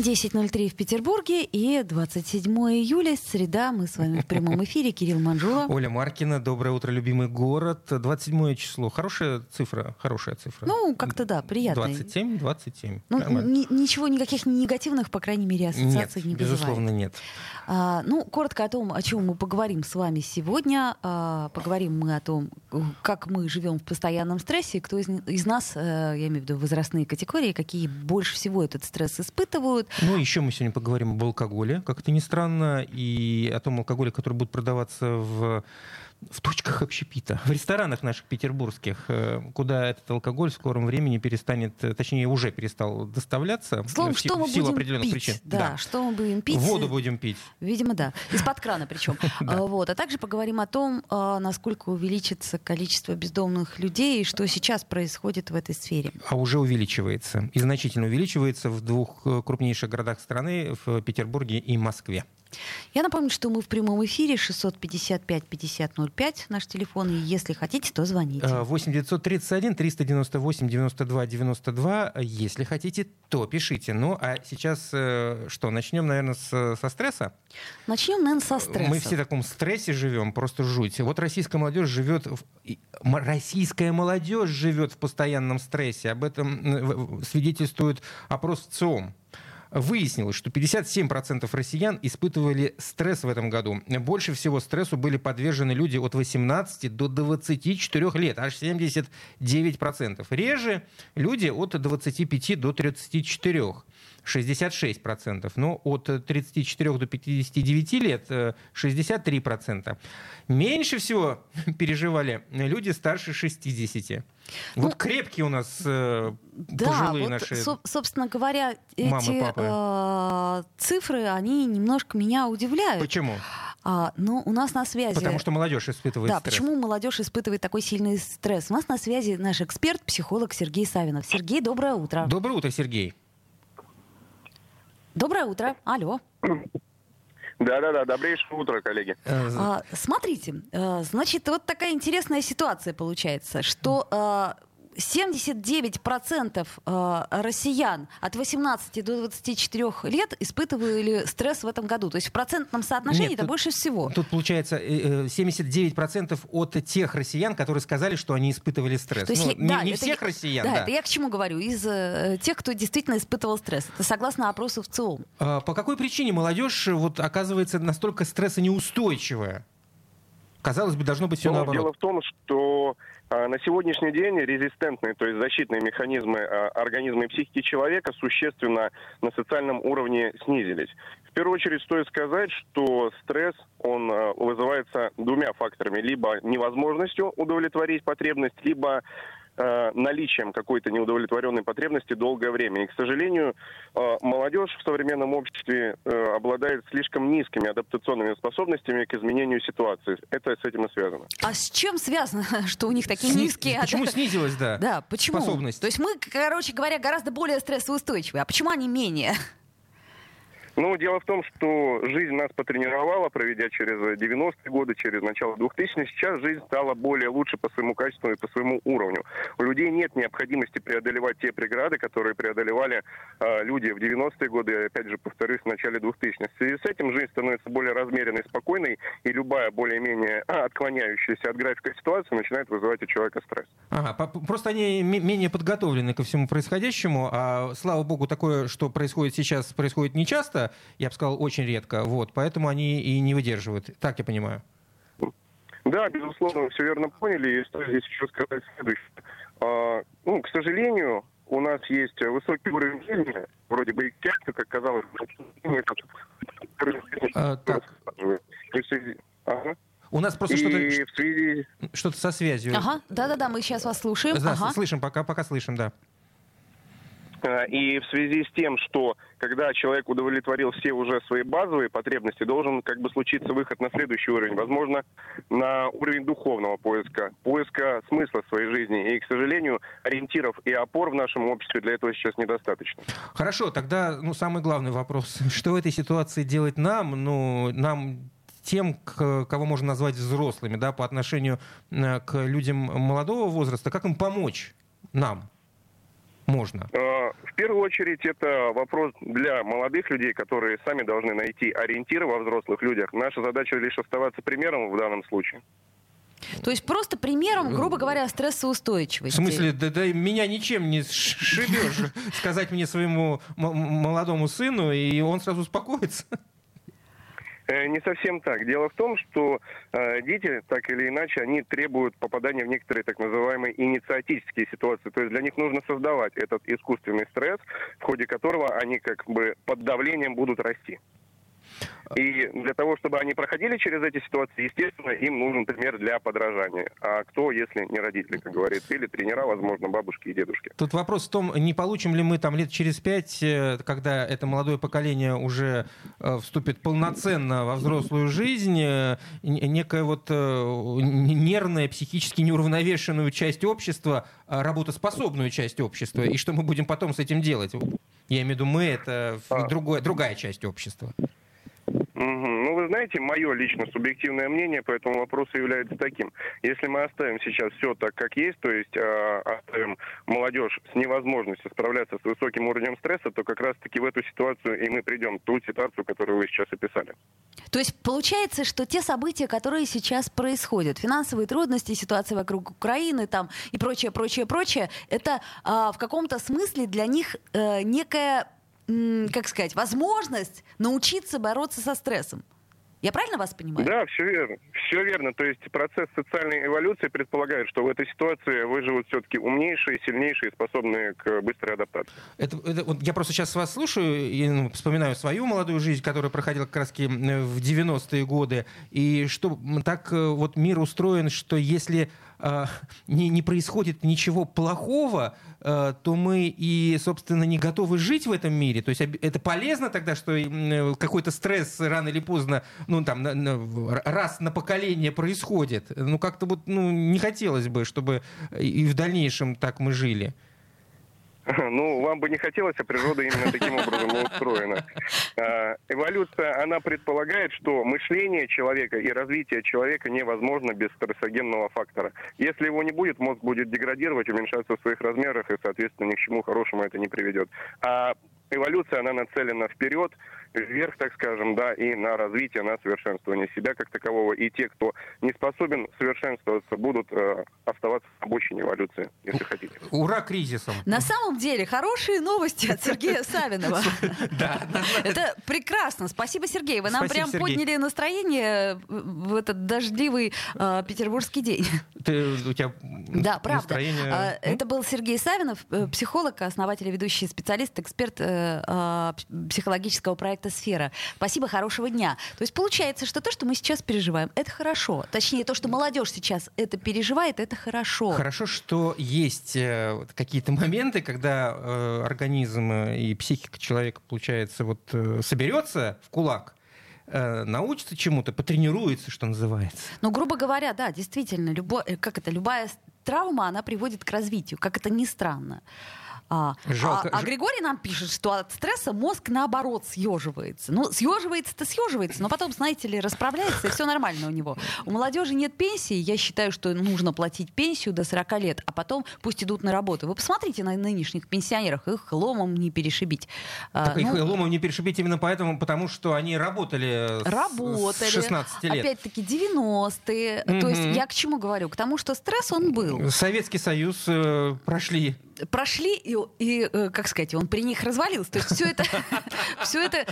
10.03 в Петербурге и 27 июля, среда. Мы с вами в прямом эфире. Кирилл Манжула. Оля Маркина, доброе утро, любимый город. 27 число. Хорошая цифра, хорошая цифра. Ну, как-то да, приятно. 27, 27. Ну, ни- ничего, никаких негативных, по крайней мере, ассоциаций Нет, не безусловно, вызывает. нет. А, ну, коротко о том, о чем мы поговорим с вами сегодня. А, поговорим мы о том, как мы живем в постоянном стрессе, кто из, из нас, э, я имею в виду возрастные категории, какие больше всего этот стресс испытывают. Ну, еще мы сегодня поговорим об алкоголе, как это ни странно, и о том алкоголе, который будет продаваться в в точках общепита, в ресторанах наших петербургских, э, куда этот алкоголь в скором времени перестанет, э, точнее, уже перестал доставляться Словом, в, что мы в силу будем определенных пить? причин. Да, что мы будем пить? Воду будем пить. Видимо, да. Из-под крана причем. А, Вот. А также поговорим о том, а, насколько увеличится количество бездомных людей и что сейчас происходит в этой сфере. а уже увеличивается. И значительно увеличивается в двух э, крупнейших городах страны, в Петербурге и Москве. Я напомню, что мы в прямом эфире 655-5005, наш телефон. И если хотите, то звоните. Э, 8 931 398 92 92. Если хотите, то пишите. Ну, а сейчас э, что, начнем, наверное, с- со стресса? Начнем, наверное, со стресса. Мы все в таком стрессе живем, просто жуть. Вот российская молодежь живет... В... Российская молодежь живет в постоянном стрессе. Об этом э, в- в- свидетельствует опрос ЦИОМ. Выяснилось, что 57% россиян испытывали стресс в этом году. Больше всего стрессу были подвержены люди от 18 до 24 лет, аж 79%. Реже люди от 25 до 34. 66%. Но от 34 до 59 лет э, 63%. Меньше всего переживали люди старше 60. Вот крепкие у нас э, Ну, Да, пожилые вот, наши со- собственно говоря, эти э, цифры, они немножко меня удивляют. Почему? А, ну, у нас на связи... Потому что молодежь испытывает Да, стресс. почему молодежь испытывает такой сильный стресс? У нас на связи наш эксперт, психолог Сергей Савинов. Сергей, доброе утро. Доброе утро, Сергей. Доброе утро. Алло. Да-да-да, добрейшее утро, коллеги. Э, А, смотрите, э, значит, вот такая интересная ситуация получается, что э, 79% э, россиян от 18 до 24 лет испытывали стресс в этом году. То есть в процентном соотношении Нет, это тут- больше всего. Тут получается э, э, 79% от тех россиян, которые сказали, что они испытывали стресс. То есть, Ну, я- не да, не это всех я- россиян, да, да. это я к чему говорю? Из э, тех, кто действительно испытывал стресс. Это согласно опросу в ЦИОМ. А По какой причине молодежь э, вот оказывается настолько стрессонеустойчивая? Казалось бы, должно быть все Ну, наоборот. дело в том, что на сегодняшний день резистентные, то есть защитные механизмы а, организма и психики человека существенно на социальном уровне снизились. В первую очередь стоит сказать, что стресс, он а, вызывается двумя факторами. Либо невозможностью удовлетворить потребность, либо а, наличием какой-то неудовлетворенной потребности долгое время. И, к сожалению, а, молодежь в современном обществе э, обладает слишком низкими адаптационными способностями к изменению ситуации. Это с этим и связано. А с чем связано, что у них такие Сни- низкие... Почему снизилась, да? Да, почему? способность? То есть мы, короче говоря, гораздо более стрессоустойчивые. А почему они менее? Ну, дело в том, что жизнь нас потренировала, проведя через 90-е годы, через начало 2000-х. Сейчас жизнь стала более лучше по своему качеству и по своему уровню. У людей нет необходимости преодолевать те преграды, которые преодолевали э, люди в 90-е годы, опять же, повторюсь, в начале 2000-х. В связи с этим жизнь становится более размеренной, спокойной, и любая более-менее а, отклоняющаяся от графика ситуация начинает вызывать у человека стресс. Ага, просто они ме- менее подготовлены ко всему происходящему, а слава богу, такое, что происходит сейчас, происходит не часто, я бы сказал, очень редко, вот, поэтому они и не выдерживают, так я понимаю. Да, безусловно, вы все верно поняли. И стоит здесь еще сказать следующее. А, ну, к сожалению, у нас есть высокий уровень жизни, вроде бы и часто, как казалось, А, так. Связи- ага. У нас просто И что-то, в связи что-то со связью. Ага, да-да-да, мы сейчас вас слушаем. Да, Ага. слышим, пока, пока слышим, да. э, и в связи с тем, что когда человек удовлетворил все уже свои базовые потребности, должен как бы случиться выход на следующий уровень. Возможно, на уровень духовного поиска, поиска смысла своей жизни. И, к сожалению, ориентиров и опор в нашем обществе для этого сейчас недостаточно. Хорошо, тогда ну, самый главный вопрос. Что в этой ситуации делать нам? Ну, нам тем, кого можно назвать взрослыми, да, по отношению э, к людям молодого возраста, как им помочь нам? Можно? Э, в первую очередь это вопрос для молодых людей, которые сами должны найти ориентиры во взрослых людях. Наша задача лишь оставаться примером в данном случае. То есть просто примером, грубо говоря, стрессоустойчивости. В смысле, да, да меня ничем не шибешь сказать мне своему молодому сыну, и он сразу успокоится? Э, не совсем так. Дело в том, что э, дети, так или иначе, они требуют попадания в некоторые так называемые инициатические ситуации. То есть для них нужно создавать этот искусственный стресс, в ходе которого они как бы под давлением будут расти. И для того, чтобы они проходили через эти ситуации, естественно, им нужен пример для подражания. А кто, если не родители, как говорится, или тренера, возможно, бабушки и дедушки. Тут вопрос в том, не получим ли мы там лет через пять, э, когда это молодое поколение уже э, вступит полноценно во взрослую жизнь, э, некая вот нервная, психически неуравновешенную часть общества, а работоспособную часть общества, и что мы будем потом с этим делать? Я имею в виду мы, это а. другое, другая часть общества. Ну, вы знаете, мое лично субъективное мнение по этому вопросу является таким. Если мы оставим сейчас все так, как есть, то есть э, оставим молодежь с невозможностью справляться с высоким уровнем стресса, то как раз-таки в эту ситуацию и мы придем, ту ситуацию, которую вы сейчас описали. То есть получается, что те события, которые сейчас происходят, финансовые трудности, ситуация вокруг Украины там и прочее, прочее, прочее, это э, в каком-то смысле для них э, некая как сказать, возможность научиться бороться со стрессом. Я правильно вас понимаю? Да, все верно. Все верно. То есть процесс социальной эволюции предполагает, что в этой ситуации выживут все-таки умнейшие, сильнейшие, способные к быстрой адаптации. Это, это, вот я просто сейчас вас слушаю и ну, вспоминаю свою молодую жизнь, которая проходила как раз в 90-е годы. И что так э, вот мир устроен, что если э, не, не происходит ничего плохого, э, то мы и, собственно, не готовы жить в этом мире. То есть это полезно тогда, что э, какой-то стресс рано или поздно, ну, там, на, на, раз на поколение происходит. Ну, как-то вот, ну, не хотелось бы, чтобы и в дальнейшем так мы жили. Ну, вам бы не хотелось, а природа именно таким образом устроена. А, эволюция, она предполагает, что мышление человека и развитие человека невозможно без стрессогенного фактора. Если его не будет, мозг будет деградировать, уменьшаться в своих размерах, и, соответственно, ни к чему хорошему это не приведет. А эволюция, она нацелена вперед, вверх, так скажем, да, и на развитие, на совершенствование себя как такового. И те, кто не способен совершенствоваться, будут э, оставаться в обочине эволюции, если хотите. Ура кризисом! На самом деле, хорошие новости от Сергея Савинова. Да. Это прекрасно. Спасибо, Сергей. Вы нам прям подняли настроение в этот дождливый э, петербургский день. у тебя Да, правда. А, это был Сергей Савинов, э, психолог, основатель и ведущий специалист, эксперт а, психологического проекта проекта «Сфера». Спасибо, хорошего дня. То есть получается, что то, что мы сейчас переживаем, это хорошо. Точнее, то, что молодежь сейчас это переживает, это хорошо. Хорошо, что есть э, какие-то моменты, когда э, организм и психика человека, получается, вот э, соберется в кулак, э, научится чему-то, потренируется, что называется. Ну, грубо говоря, да, действительно, любо, э, как это, любая травма, она приводит к развитию, как это ни странно. А, Жалко. а, а Григорий нам пишет, что от стресса мозг наоборот съеживается. Ну, съеживается-то съеживается, но потом, знаете ли, расправляется, и все нормально у него. У молодежи нет пенсии, я считаю, что нужно платить пенсию до 40 лет, а потом пусть идут на работу. Вы посмотрите на нынешних пенсионерах, их ломом не перешибить. А, так ну, их ломом не перешибить именно поэтому, потому что они работали, работали с 16 лет. Опять-таки 90-е. Mm-hmm. То есть я к чему говорю? К тому, что стресс он был. Советский Союз э, прошли прошли, и, и, э, как сказать, он при них развалился. То есть все это, все это,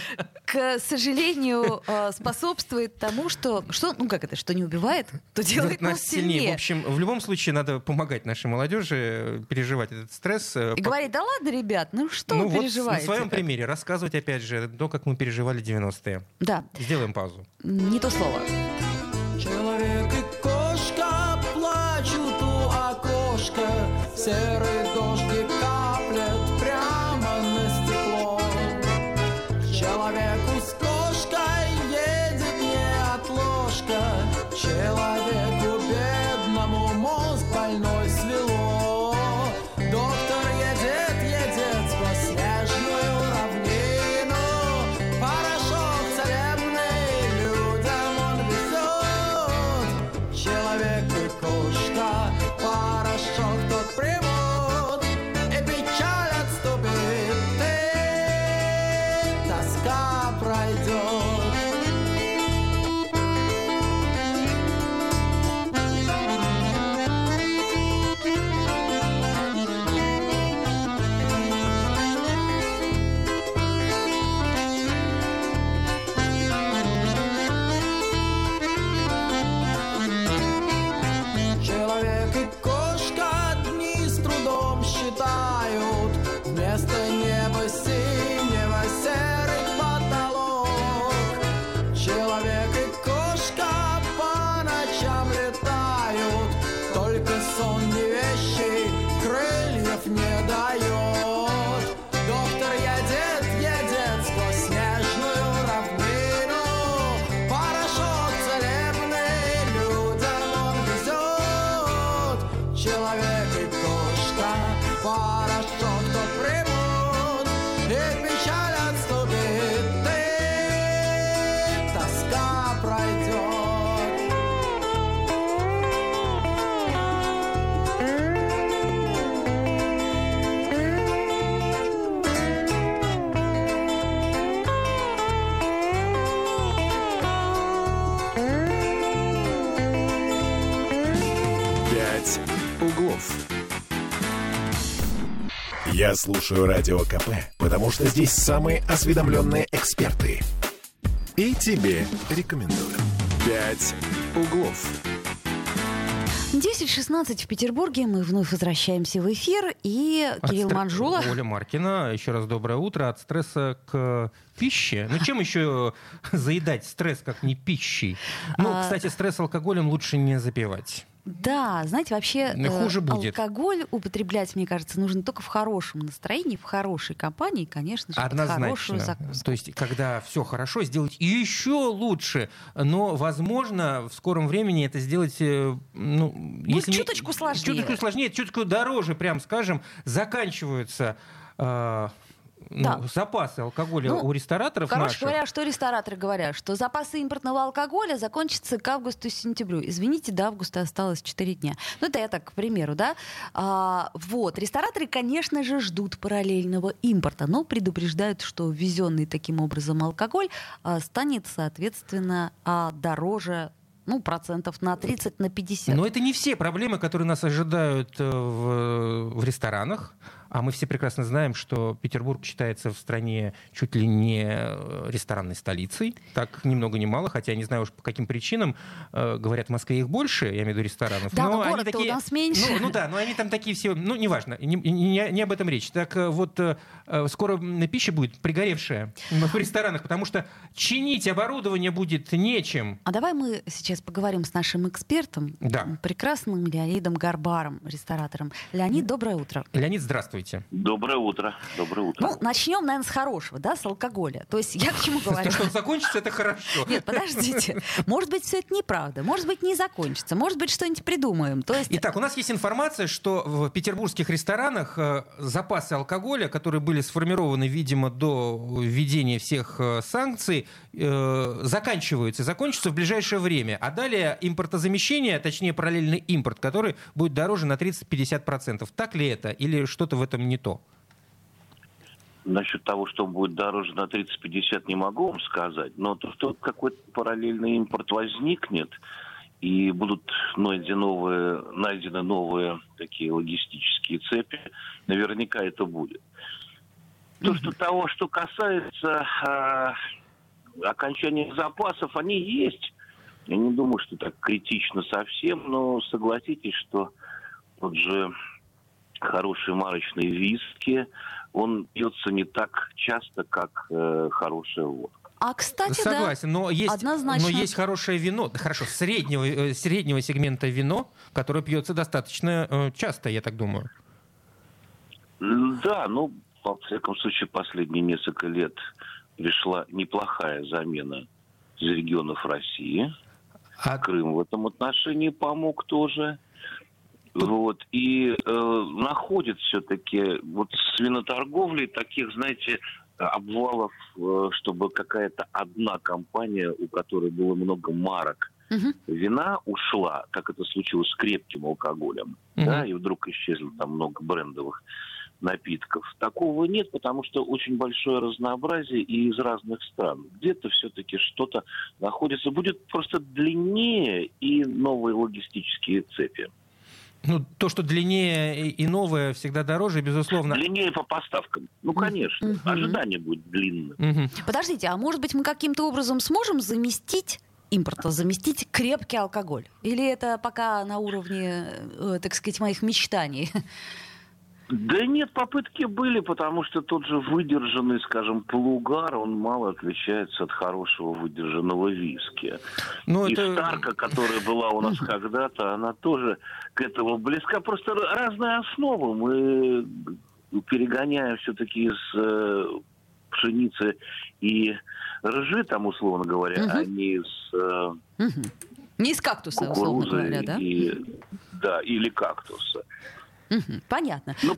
к сожалению, э, способствует тому, что, что, ну как это, что не убивает, то делает нас сильнее. сильнее. В общем, в любом случае надо помогать нашей молодежи переживать этот стресс. Э, и говорить, да ладно, ребят, ну что ну, вы переживаете? Вот на своем примере рассказывать, опять же, то, как мы переживали 90-е. Да. Сделаем паузу. Не то слово. Человек и кошка плачут у окошка, серый дождик Я слушаю Радио КП, потому что здесь самые осведомленные эксперты. И тебе рекомендую. «Пять углов». 10.16 в Петербурге. Мы вновь возвращаемся в эфир. И От Кирилл стр- Манжула. Оля Маркина. Еще раз доброе утро. От стресса к пище. Ну, чем еще заедать стресс, как не пищей? Ну, А- кстати, стресс алкоголем лучше не запивать. Да, знаете, вообще Ну, э, хуже будет. алкоголь употреблять, мне кажется, нужно только в хорошем настроении, в хорошей компании, конечно же, хорошую Однозначно. закуску. То есть, когда все хорошо, сделать еще лучше. Но, возможно, в скором времени это сделать... э, Ну, если не- чуточку сложнее. Чуточку сложнее, чуточку дороже, прям скажем, заканчиваются... э, ну, Да. запасы алкоголя Ну, у рестораторов Короче наших. говоря, что рестораторы говорят, что запасы импортного алкоголя закончатся к августу-сентябрю. Извините, до августа осталось 4 дня. Ну, это я так, к примеру, да. А, вот. Рестораторы, конечно же, ждут параллельного импорта, но предупреждают, что ввезенный таким образом алкоголь а, станет, соответственно, а, дороже ну, процентов на 30, на 50. Но это не все проблемы, которые нас ожидают э, в, в ресторанах. А мы все прекрасно знаем, что Петербург считается в стране чуть ли не э, ресторанной столицей. Так ни много ни мало, хотя я не знаю уж по каким причинам. Э, говорят, в Москве их больше, я имею в виду ресторанов. Да, но они город-то у нас меньше. Ну, ну да, но они там такие все... Ну, неважно, не, не, не об этом речь. Так э, вот, э, скоро пища будет пригоревшая в ресторанах, потому что чинить оборудование будет нечем. А давай мы сейчас поговорим с нашим экспертом, Да. прекрасным Леонидом Гарбаром, ресторатором. Леонид, доброе утро. Леонид, здравствуйте. Доброе утро. Доброе утро. Ну, начнем, наверное, с хорошего, да, с алкоголя. То есть я к чему говорю? То, что закончится, это хорошо. Нет, подождите. Может быть, все это неправда. Может быть, не закончится. Может быть, что-нибудь придумаем. То есть Итак, у нас есть информация, что в петербургских ресторанах э, запасы алкоголя, которые были сформированы, видимо, до введения всех э, санкций, э, заканчиваются. И закончатся в ближайшее время. А далее импортозамещение, точнее параллельный импорт, который будет дороже на 30-50%. Так ли это? Или что-то в этом не то? Насчет того, что будет дороже на 30-50, не могу вам сказать. Но то, что какой-то параллельный импорт возникнет, и будут найдены новые, найдены новые такие логистические цепи, наверняка это будет. То, что того, что касается а, окончания запасов, они есть. Я не думаю, что так критично совсем, но согласитесь, что тот же хороший марочный виски, он пьется не так часто, как э, хорошая водка. А, кстати, да. Согласен, но есть, однозначно. но есть хорошее вино, да, хорошо, среднего, э, среднего сегмента вино, которое пьется достаточно э, часто, я так думаю. Да, ну, во всяком случае, последние несколько лет пришла неплохая замена из регионов России. А Крым в этом отношении помог тоже. Вот. И э, находит все-таки вот свиноторговли таких, знаете, обвалов, э, чтобы какая-то одна компания, у которой было много марок, Мгм. вина ушла, как это случилось с крепким алкоголем, Мгм. да, и вдруг исчезло там много брендовых напитков. Такого нет, потому что очень большое разнообразие и из разных стран. Где-то все-таки что-то находится. Будет просто длиннее и новые логистические цепи. Ну, то, что длиннее и- новое, всегда дороже, безусловно. Длиннее по поставкам. Ну, конечно. Мгм. Ожидание будет длинным. Мгм. Подождите, а может быть мы каким-то образом сможем заместить импорта, заместить крепкий алкоголь? Или это пока на уровне, э, так сказать, моих мечтаний? Да нет, попытки были, потому что тот же выдержанный, скажем, полугар, он мало отличается от хорошего выдержанного виски. Ну, И это... Старка, которая была у нас когда-то, она тоже к этому близка. Просто разная основа. Мы перегоняем все-таки из э, пшеницы и ржи, там, условно говоря, Мгм. а не из э, Мгм. Не из кактуса, условно говоря, да? и, да, или кактуса. Понятно. Ну,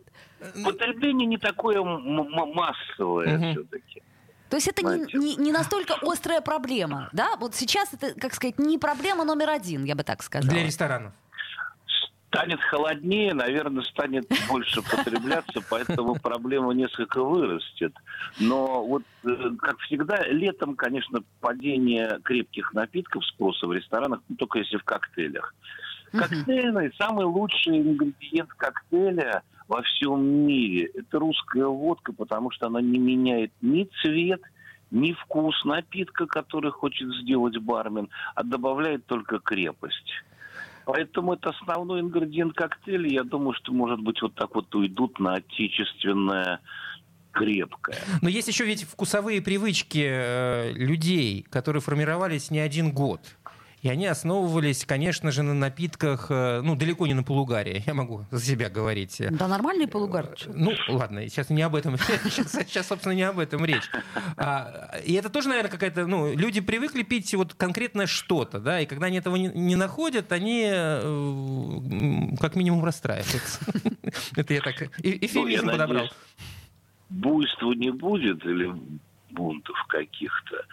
потребление не такое массовое все-таки. То есть это не, не- не настолько острая проблема, да? Вот сейчас это, как сказать, не проблема номер один, я бы так сказала. Для ресторанов. Станет холоднее, наверное, станет больше потребляться, поэтому проблема несколько вырастет. Но вот, э, как всегда, летом, конечно, падение крепких напитков спроса в ресторанах, ну, только если в коктейлях. Коктейльный, самый лучший ингредиент коктейля во всем мире – это русская водка, потому что она не меняет ни цвет, ни вкус напитка, который хочет сделать бармен, а добавляет только крепость. Поэтому это основной ингредиент коктейля. Я думаю, что, может быть, вот так вот уйдут на отечественное крепкое. Но есть еще ведь вкусовые привычки э, людей, которые формировались не один год. И они основывались, конечно же, на напитках, э, ну, далеко не на полугаре, я могу за себя говорить. Да нормальный полугар. чё? Ну, ладно, сейчас не об этом. Сейчас, сейчас, собственно, не об этом речь. А, и это тоже, наверное, какая-то... Ну, люди привыкли пить вот конкретно что-то, да, и когда они этого не, не находят, они э, как минимум расстраиваются. Это я так э- эфемизм Ну, я подобрал. буйства не будет или бунтов каких-то.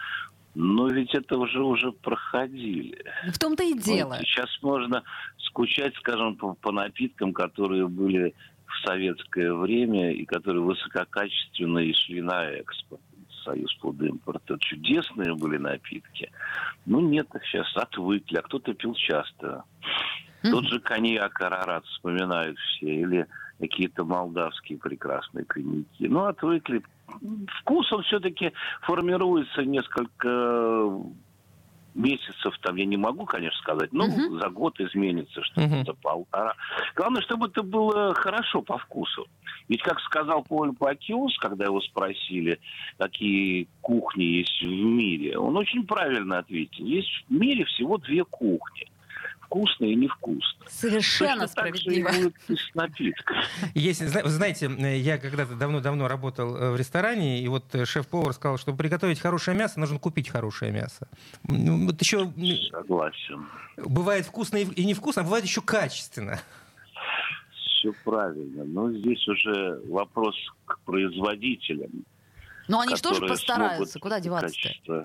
Но ведь это уже уже проходили. В том-то и дело. Вот сейчас можно скучать, скажем, по, по напиткам, которые были в советское время и которые высококачественно и шли на экспорт. Союз плодоимпорта. Чудесные были напитки. Ну, нет, их сейчас отвыкли, а кто-то пил часто. Тот же коньяк Арарат вспоминают все, или какие-то молдавские прекрасные коньяки. Ну, отвыкли. Вкус, он все-таки формируется несколько месяцев, там, я не могу, конечно, сказать, но Мгм. за год изменится что-то, за полтора. Главное, чтобы это было хорошо по вкусу. Ведь, как сказал Поль Пакиус, когда его спросили, какие кухни есть в мире, он очень правильно ответил. Есть в мире всего две кухни. Вкусные и невкусные. Совершенно Точно так же и справедливо. с напитками. Есть, знаете, э, я когда-то давно-давно работал э, в ресторане, и вот э, шеф-повар сказал, чтобы приготовить хорошее мясо, нужно купить хорошее мясо. М, Вот еще Согласен. бывает вкусно и и невкусно, а бывает еще качественно. Все правильно. Но здесь уже вопрос к производителям. Но они что же которые постараются? Куда деваться-то?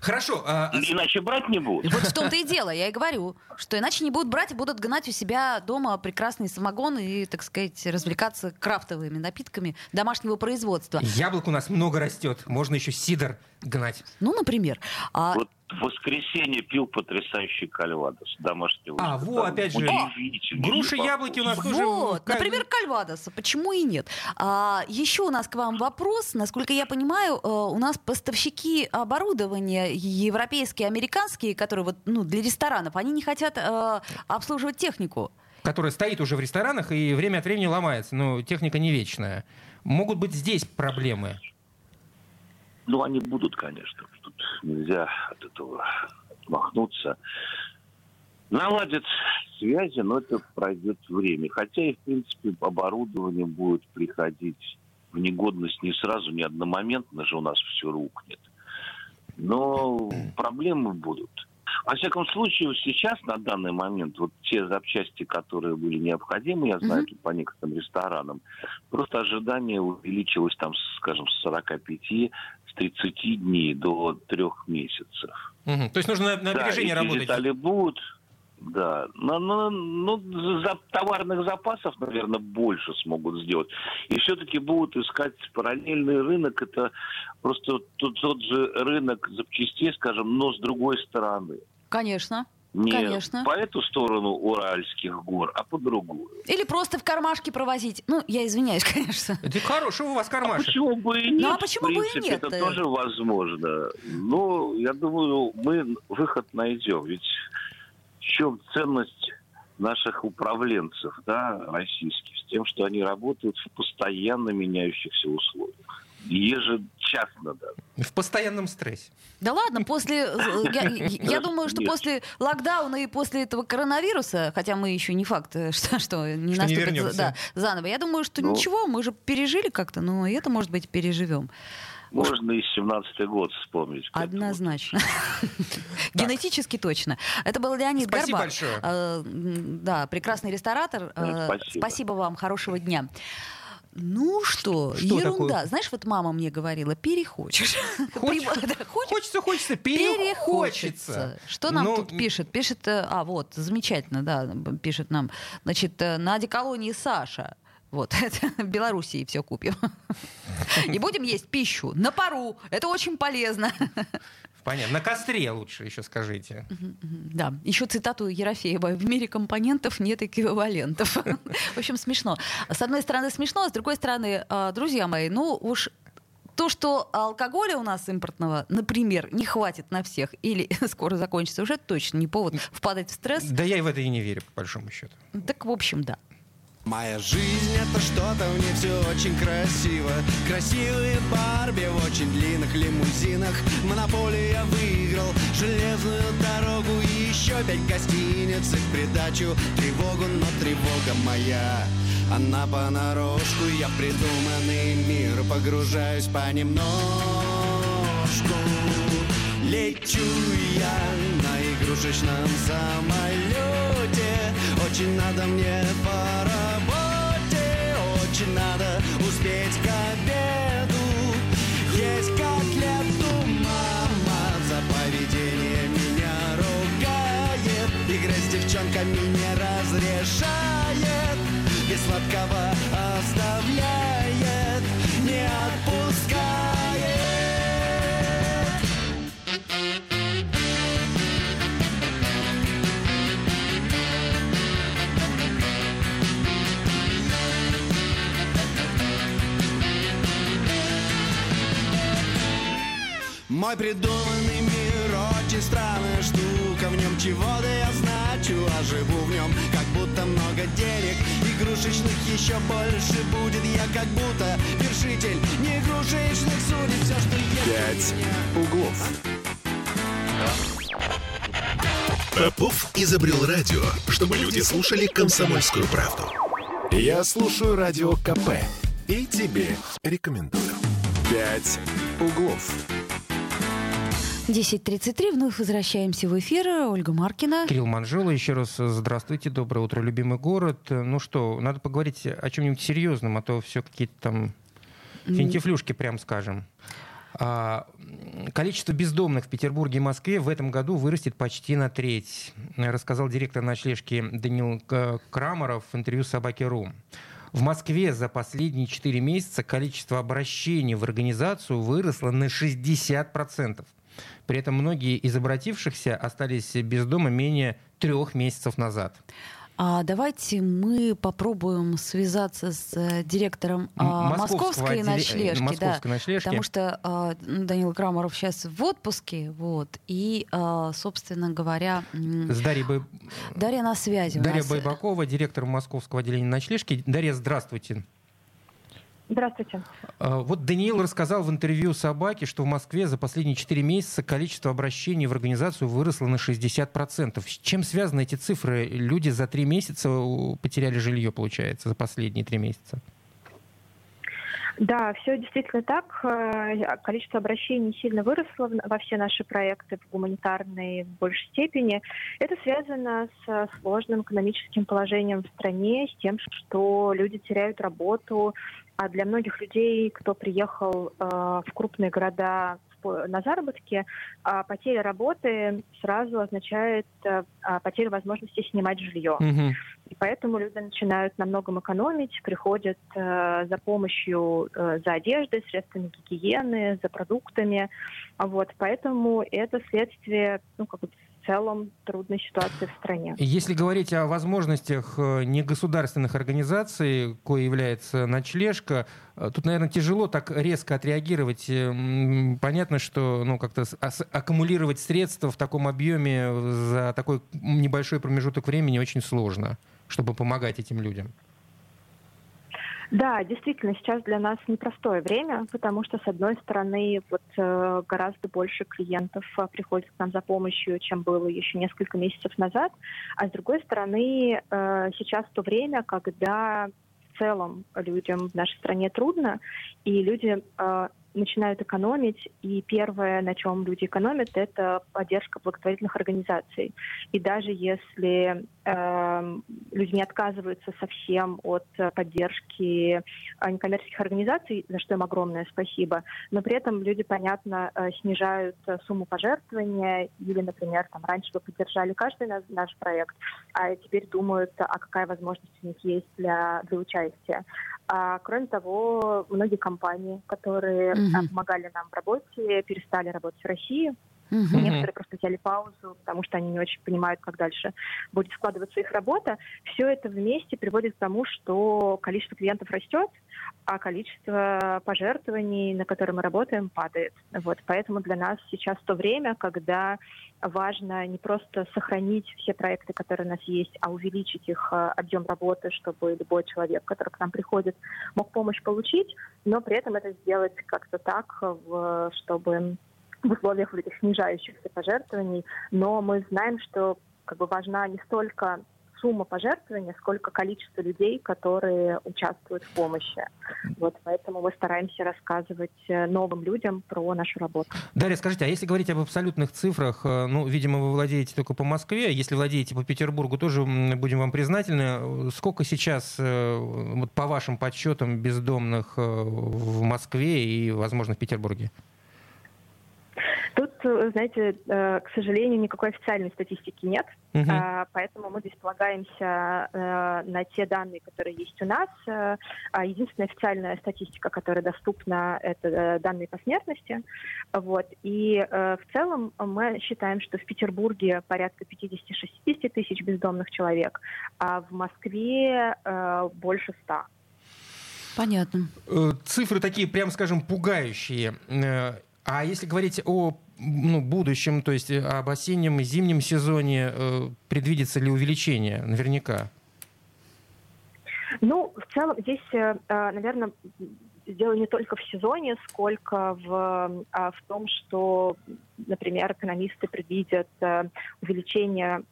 Хорошо. а, Иначе брать не будут. Вот в том-то и дело, я и говорю, что иначе не будут брать и будут гнать у себя дома прекрасный самогон и, так сказать, развлекаться крафтовыми напитками домашнего производства. яблок у нас много растет, можно еще сидр гнать. Ну, например. А, Вот в воскресенье пил потрясающий кальвадос домашнего. А, скота. во, опять же, груши, яблоки у нас вкусу. тоже... Вот, например, кальвадоса. Почему и нет? А, еще у нас к вам вопрос. Насколько я понимаю, э, у нас поставщики оборудования европейские, американские, которые вот, ну, для ресторанов, они не хотят э, обслуживать технику. которая стоит уже в ресторанах и время от времени ломается, но техника не вечная. Могут быть здесь проблемы. Ну, они будут, конечно. Тут нельзя от этого отмахнуться. Наладят связи, но это пройдет время. Хотя и, в принципе, оборудование будет приходить в негодность не сразу, не одномоментно же у нас все рухнет. Но проблемы будут. Во всяком случае, сейчас, на данный момент, вот те запчасти, которые были необходимы, я знаю, mm-hmm. тут по некоторым ресторанам, просто ожидание увеличилось там, скажем, с 45 с 30 дней до трех месяцев. Угу. То есть нужно на, на опережение да, работать? детали будут, да. Но, но, ну, за товарных запасов, наверное, больше смогут сделать. И все-таки будут искать параллельный рынок. Это просто тот, тот же рынок запчастей, скажем, но с другой стороны. Конечно. Не Конечно. по эту сторону Уральских гор, а по другую. Или просто в кармашке провозить. Ну, я извиняюсь, конечно. Это хороший у вас кармашек. А почему бы и нет? Ну, а почему в принципе, бы и нет? Это тоже возможно. Ну, я думаю, мы выход найдем. Ведь в чем ценность наших управленцев, да, российских, с тем, что они работают в постоянно меняющихся условиях ежечасно даже. В постоянном стрессе. Да ладно, после... Э, я, я думаю, что после локдауна и после этого коронавируса, хотя мы еще не факт, э, что, что не что наступит не да, заново, я думаю, что ну, ничего, мы же пережили как-то, но это, может быть, переживем. Можно и 17-й год вспомнить. Однозначно. Генетически точно. Это был Леонид Спасибо Горбак. большое. Э, да, прекрасный ресторатор. Спасибо вам, хорошего дня. Ну что, что ерунда. Такое? Знаешь, вот мама мне говорила, перехочешь. Хоч... Хочется, хочется, перехочется. Что нам ну... тут пишет? Пишет, э, а вот, замечательно, да, пишет нам, значит, э, на одеколонии Саша. Вот, это в Белоруссии все купим. И будем есть пищу на пару. Это очень полезно. Понятно. На костре лучше еще скажите. Да. Еще цитату Ерофеева. В мире компонентов нет эквивалентов. В общем, смешно. С одной стороны смешно, а с другой стороны, а, друзья мои, ну уж то, что алкоголя у нас импортного, например, не хватит на всех или скоро закончится, уже точно не повод впадать в стресс. Да я и в это и не верю, по большому счету. Так, в общем, да. Моя жизнь это что-то, в ней все очень красиво. Красивые Барби в очень длинных лимузинах. Монополия выиграл железную дорогу И еще пять гостиниц и в придачу. Тревогу Но тревога моя, она понарошку. Я в придуманный мир погружаюсь понемножку. Лечу я на игрушечном самолете Очень надо мне по Очень надо успеть к обеду. Есть котлету мама За поведение меня ругает. Играть с девчонками не разрешает. Без сладкого оставляет. Не отпускает Мой придуманный мир очень странная штука В нем чего-то я значу, а живу в нем Как будто много денег, игрушечных еще больше будет Я как будто вершитель не игрушечных судеб Все, что есть Пять углов Попов изобрел радио, чтобы люди слушали комсомольскую правду. Я слушаю радио КП и тебе рекомендую. «Пять углов». 10.33, вновь возвращаемся в эфир. Ольга Маркина. Кирилл Манжела, еще раз здравствуйте, доброе утро, любимый город. Ну что, надо поговорить о чем-нибудь серьезном, а то все какие-то там финтифлюшки, прям скажем. А, количество бездомных в Петербурге и Москве в этом году вырастет почти на треть, рассказал директор ночлежки Данил Крамаров в интервью «Собаки.ру». В Москве за последние 4 месяца количество обращений в организацию выросло на 60%. При этом многие из обратившихся остались без дома менее трех месяцев назад. А давайте мы попробуем связаться с э, директором а, московской ночлежки, московской да, ночлежки, потому что а, Данил Крамаров сейчас в отпуске, вот, и, а, собственно говоря, с Дарьей Бай... Дарья на связи. Дарья Байбакова, директор московского отделения ночлежки. Дарья, здравствуйте. Здравствуйте. А, вот Даниил рассказал в интервью «Собаке», что в Москве за последние 4 месяца количество обращений в организацию выросло на 60%. С чем связаны эти цифры? Люди за 3 месяца потеряли жилье, получается, за последние 3 месяца. Да, все действительно так. Э, количество обращений сильно выросло во все наши проекты в гуманитарной в большей степени. Это связано с сложным экономическим положением в стране, с тем, что люди теряют работу, а для многих людей, кто приехал э, в крупные города на заработки, а потеря работы сразу означает э, а, потерю возможности снимать жилье. Угу. И поэтому люди начинают на многом экономить, приходят э, за помощью э, за одеждой, средствами гигиены, за продуктами. Вот, поэтому это следствие ну, как бы в целом трудной ситуации в стране. Если говорить о возможностях э, негосударственных организаций, кое является ночлежка, э, тут, наверное, тяжело так резко отреагировать. Э, понятно, что ну, как-то аккумулировать средства в таком объеме за такой небольшой промежуток времени очень сложно, чтобы помогать этим людям. Да, действительно, сейчас для нас непростое время, потому что, с одной стороны, вот э, гораздо больше клиентов э, приходит к нам за помощью, чем было еще несколько месяцев назад, а с другой стороны, э, сейчас то время, когда в целом людям в нашей стране трудно, и люди э, начинают экономить, и первое, на чем люди экономят, это поддержка благотворительных организаций. И даже если люди не отказываются совсем от поддержки некоммерческих организаций, за что им огромное спасибо, но при этом люди, понятно, э, снижают сумму пожертвования или, например, там, раньше вы поддержали каждый наш, наш проект, а теперь думают, а какая возможность у них есть для, для участия. А, кроме того, многие компании, которые угу. помогали нам в работе, перестали работать в России. Угу. Некоторые просто взяли паузу, потому что они не очень понимают, как дальше будет складываться их работа. Все это вместе приводит к тому, что количество клиентов растет, а количество пожертвований, на которые мы работаем, падает. Вот, поэтому для нас сейчас то время, когда важно не просто сохранить все проекты, которые у нас есть, а увеличить их э, объем работы, чтобы любой человек, который к нам приходит, мог помощь получить, но при этом это сделать как-то так, чтобы в условиях вот этих снижающихся пожертвований, но мы знаем, что как бы важна не столько сумма пожертвования, сколько количество людей, которые участвуют в помощи. Вот поэтому мы стараемся рассказывать э, новым людям про нашу работу. Дарья, скажите, а если говорить об абсолютных цифрах, э, ну, видимо, вы владеете только по Москве, если владеете по Петербургу, тоже будем вам признательны. Сколько сейчас, э, вот по вашим подсчетам, бездомных в Москве и, возможно, в Петербурге? Э, знаете, э, к сожалению, никакой официальной статистики нет, угу. поэтому мы здесь полагаемся э, на те данные, которые есть у нас. А единственная официальная статистика, которая доступна, это данные по смертности. Вот. И в целом мы считаем, что в Петербурге порядка 50-60 тысяч бездомных человек, а в Москве больше 100. Понятно. Цифры такие, прям скажем, пугающие. А если говорить о ну, будущем, то есть э, об осеннем и зимнем сезоне, э, предвидится ли увеличение? Наверняка. Ну, в целом здесь, э, наверное, дело не только в сезоне, сколько в, а, в том, что, например, экономисты предвидят увеличение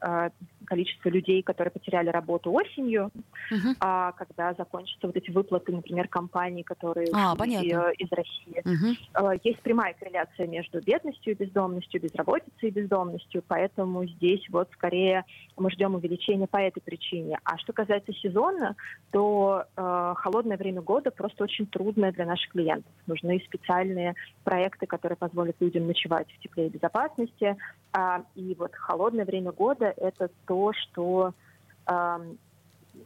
количество людей, которые потеряли работу осенью, uh-huh. а когда закончатся вот эти выплаты, например, компаний, которые а, ушли из России. Uh-huh. Есть прямая корреляция между бедностью и бездомностью, безработицей и бездомностью, поэтому здесь вот скорее мы ждем увеличения по этой причине. А что касается сезона, то э, холодное время года просто очень трудное для наших клиентов. Нужны специальные проекты, которые позволят людям ночевать в тепле и безопасности. А, и вот холодное время года – это то, что э,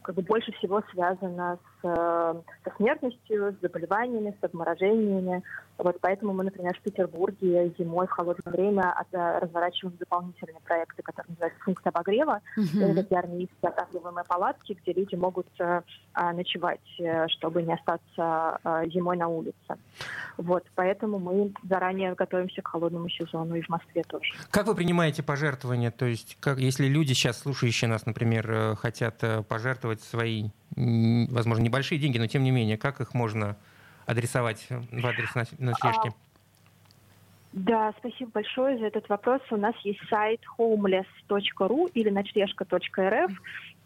как бы больше всего связано с, со смертностью, с заболеваниями, с обморожениями. Вот поэтому мы, например, в Петербурге зимой в холодное время от, э, разворачиваем дополнительные проекты, которые называются «Пункт обогрева». Uh-huh. Это такие армейские отапливаемые палатки, где люди могут э, а, ночевать, э, чтобы не остаться э, зимой на улице. Вот, поэтому мы заранее готовимся к холодному сезону и в Москве тоже. Как вы принимаете пожертвования? То есть, как, если люди сейчас, слушающие нас, например, э, хотят пожертвовать свои, возможно, небольшие деньги, но тем не менее, как их можно адресовать в адрес ночлежки? Да, спасибо большое за этот вопрос. У нас есть сайт homeless.ru или ночлежка.рф.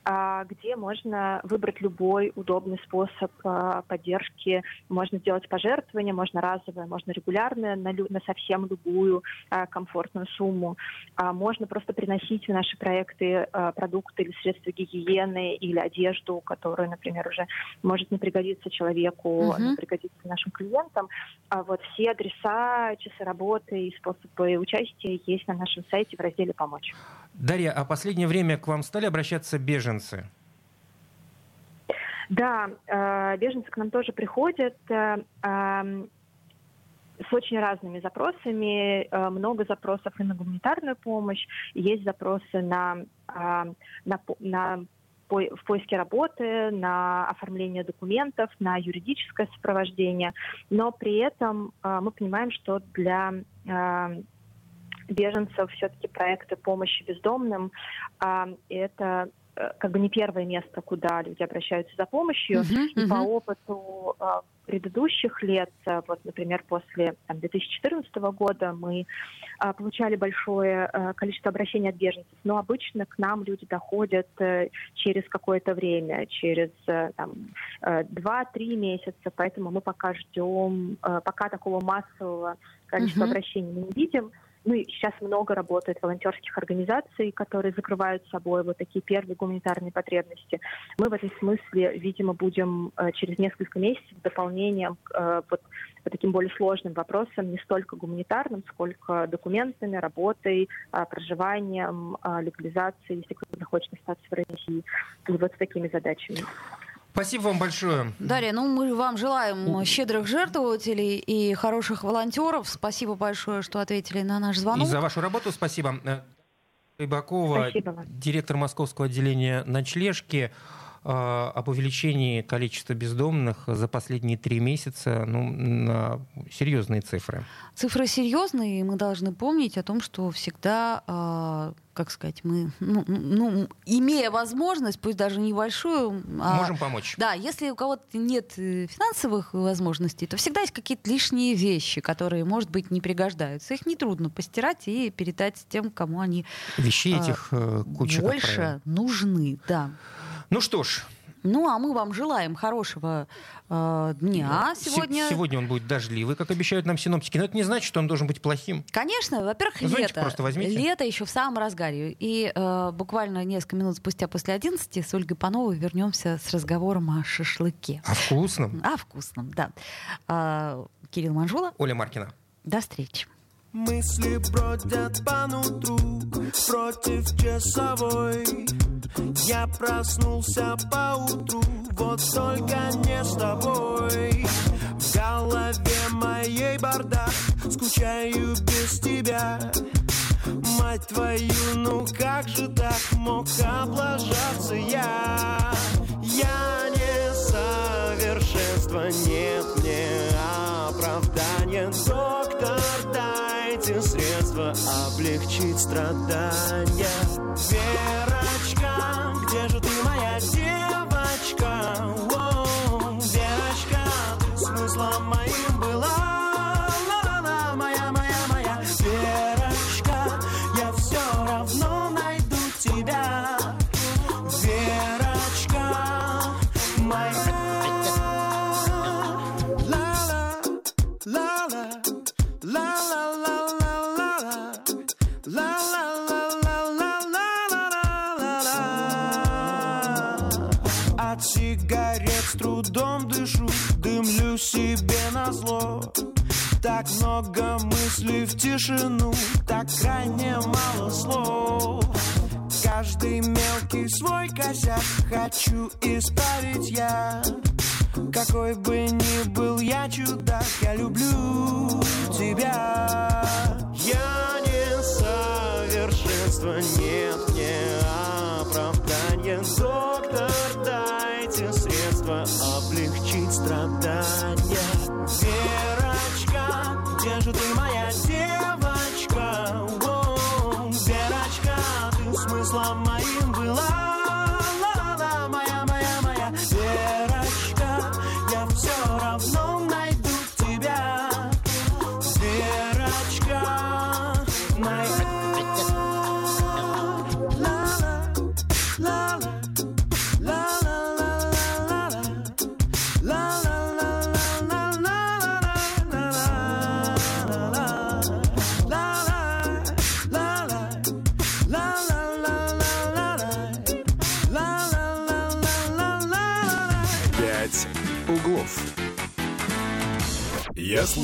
а, где можно выбрать любой удобный способ а, поддержки. Можно сделать пожертвование, можно разовое, можно регулярное на, на совсем любую а, комфортную сумму. Можно просто приносить в наши проекты продукты или средства гигиены или одежду, которая, например, уже может не пригодиться человеку, угу. не пригодиться нашим клиентам. Вот все адреса, часы работы и способы участия есть на нашем сайте в разделе «Помочь». Дарья, а последнее время к вам стали обращаться беженцы? Да, э, беженцы к нам тоже приходят э, эм, с очень разными запросами. Э, много запросов и на гуманитарную помощь, есть запросы на, на, на в поиске работы, на оформление документов, на юридическое сопровождение. Но при этом мы понимаем, что для беженцев все-таки проекты помощи бездомным. А, это э, как бы не первое место, куда люди обращаются за помощью. Uh-huh, uh-huh. И по опыту а, предыдущих лет, э, вот, например, после там, 2014 года мы а, получали большое а, количество обращений от беженцев, но обычно к нам люди доходят а, через какое-то время, через там, 2-3 месяца, поэтому мы пока ждем, а, пока такого массового количества uh-huh. обращений мы не видим ну, сейчас много работает волонтерских организаций, которые закрывают собой вот такие первые гуманитарные потребности. Мы в этом смысле, видимо, будем э, через несколько месяцев дополнением э, вот по таким более сложным вопросам, не столько гуманитарным, сколько документами, работой, э, проживанием, легализацией, если кто-то захочет остаться в России, и вот с такими задачами. Спасибо вам большое. Дарья, ну мы вам желаем щедрых жертвователей и хороших волонтеров. Спасибо большое, что ответили на наш звонок. И за вашу работу спасибо. Рыбакова, директор московского отделения ночлежки. А, об увеличении количества бездомных за последние три месяца ну, на серьезные цифры. Цифры серьезные, и мы должны помнить о том, что всегда, а, как сказать, мы, ну, ну, имея возможность, пусть даже небольшую... А, Можем помочь. Да, если у кого-то нет э, финансовых возможностей, то всегда есть какие-то лишние вещи, которые, может быть, не пригождаются. Их нетрудно постирать и передать тем, кому они... Вещей этих э, куча, Больше нужны, да. Ну что ж, ну, а мы вам желаем хорошего э, дня сегодня. Сегодня он будет дождливый, как обещают нам синоптики. Но это не значит, что он должен быть плохим. Конечно, во-первых, лето. просто возьмите. Лето еще в самом разгаре. И э, буквально несколько минут спустя после 11 с Ольгой Пановой вернемся с разговором о шашлыке. О вкусном. О вкусном, да. Э, Кирилл Манжула. Оля Маркина. До встречи. Мысли бродят по нутру против часовой Я проснулся по утру, вот только не с тобой. В голове моей бардак, скучаю без тебя. Мать твою, ну как же так мог облажаться я? Я не совершенство, нет мне оправдания Доктор, дайте средства облегчить страдания Верочка, где же ты, моя девочка? О, много мыслей в тишину, так крайне мало слов. Каждый мелкий свой косяк хочу исправить я. Какой бы ни был я чудак, я люблю тебя. Я не совершенство, нет мне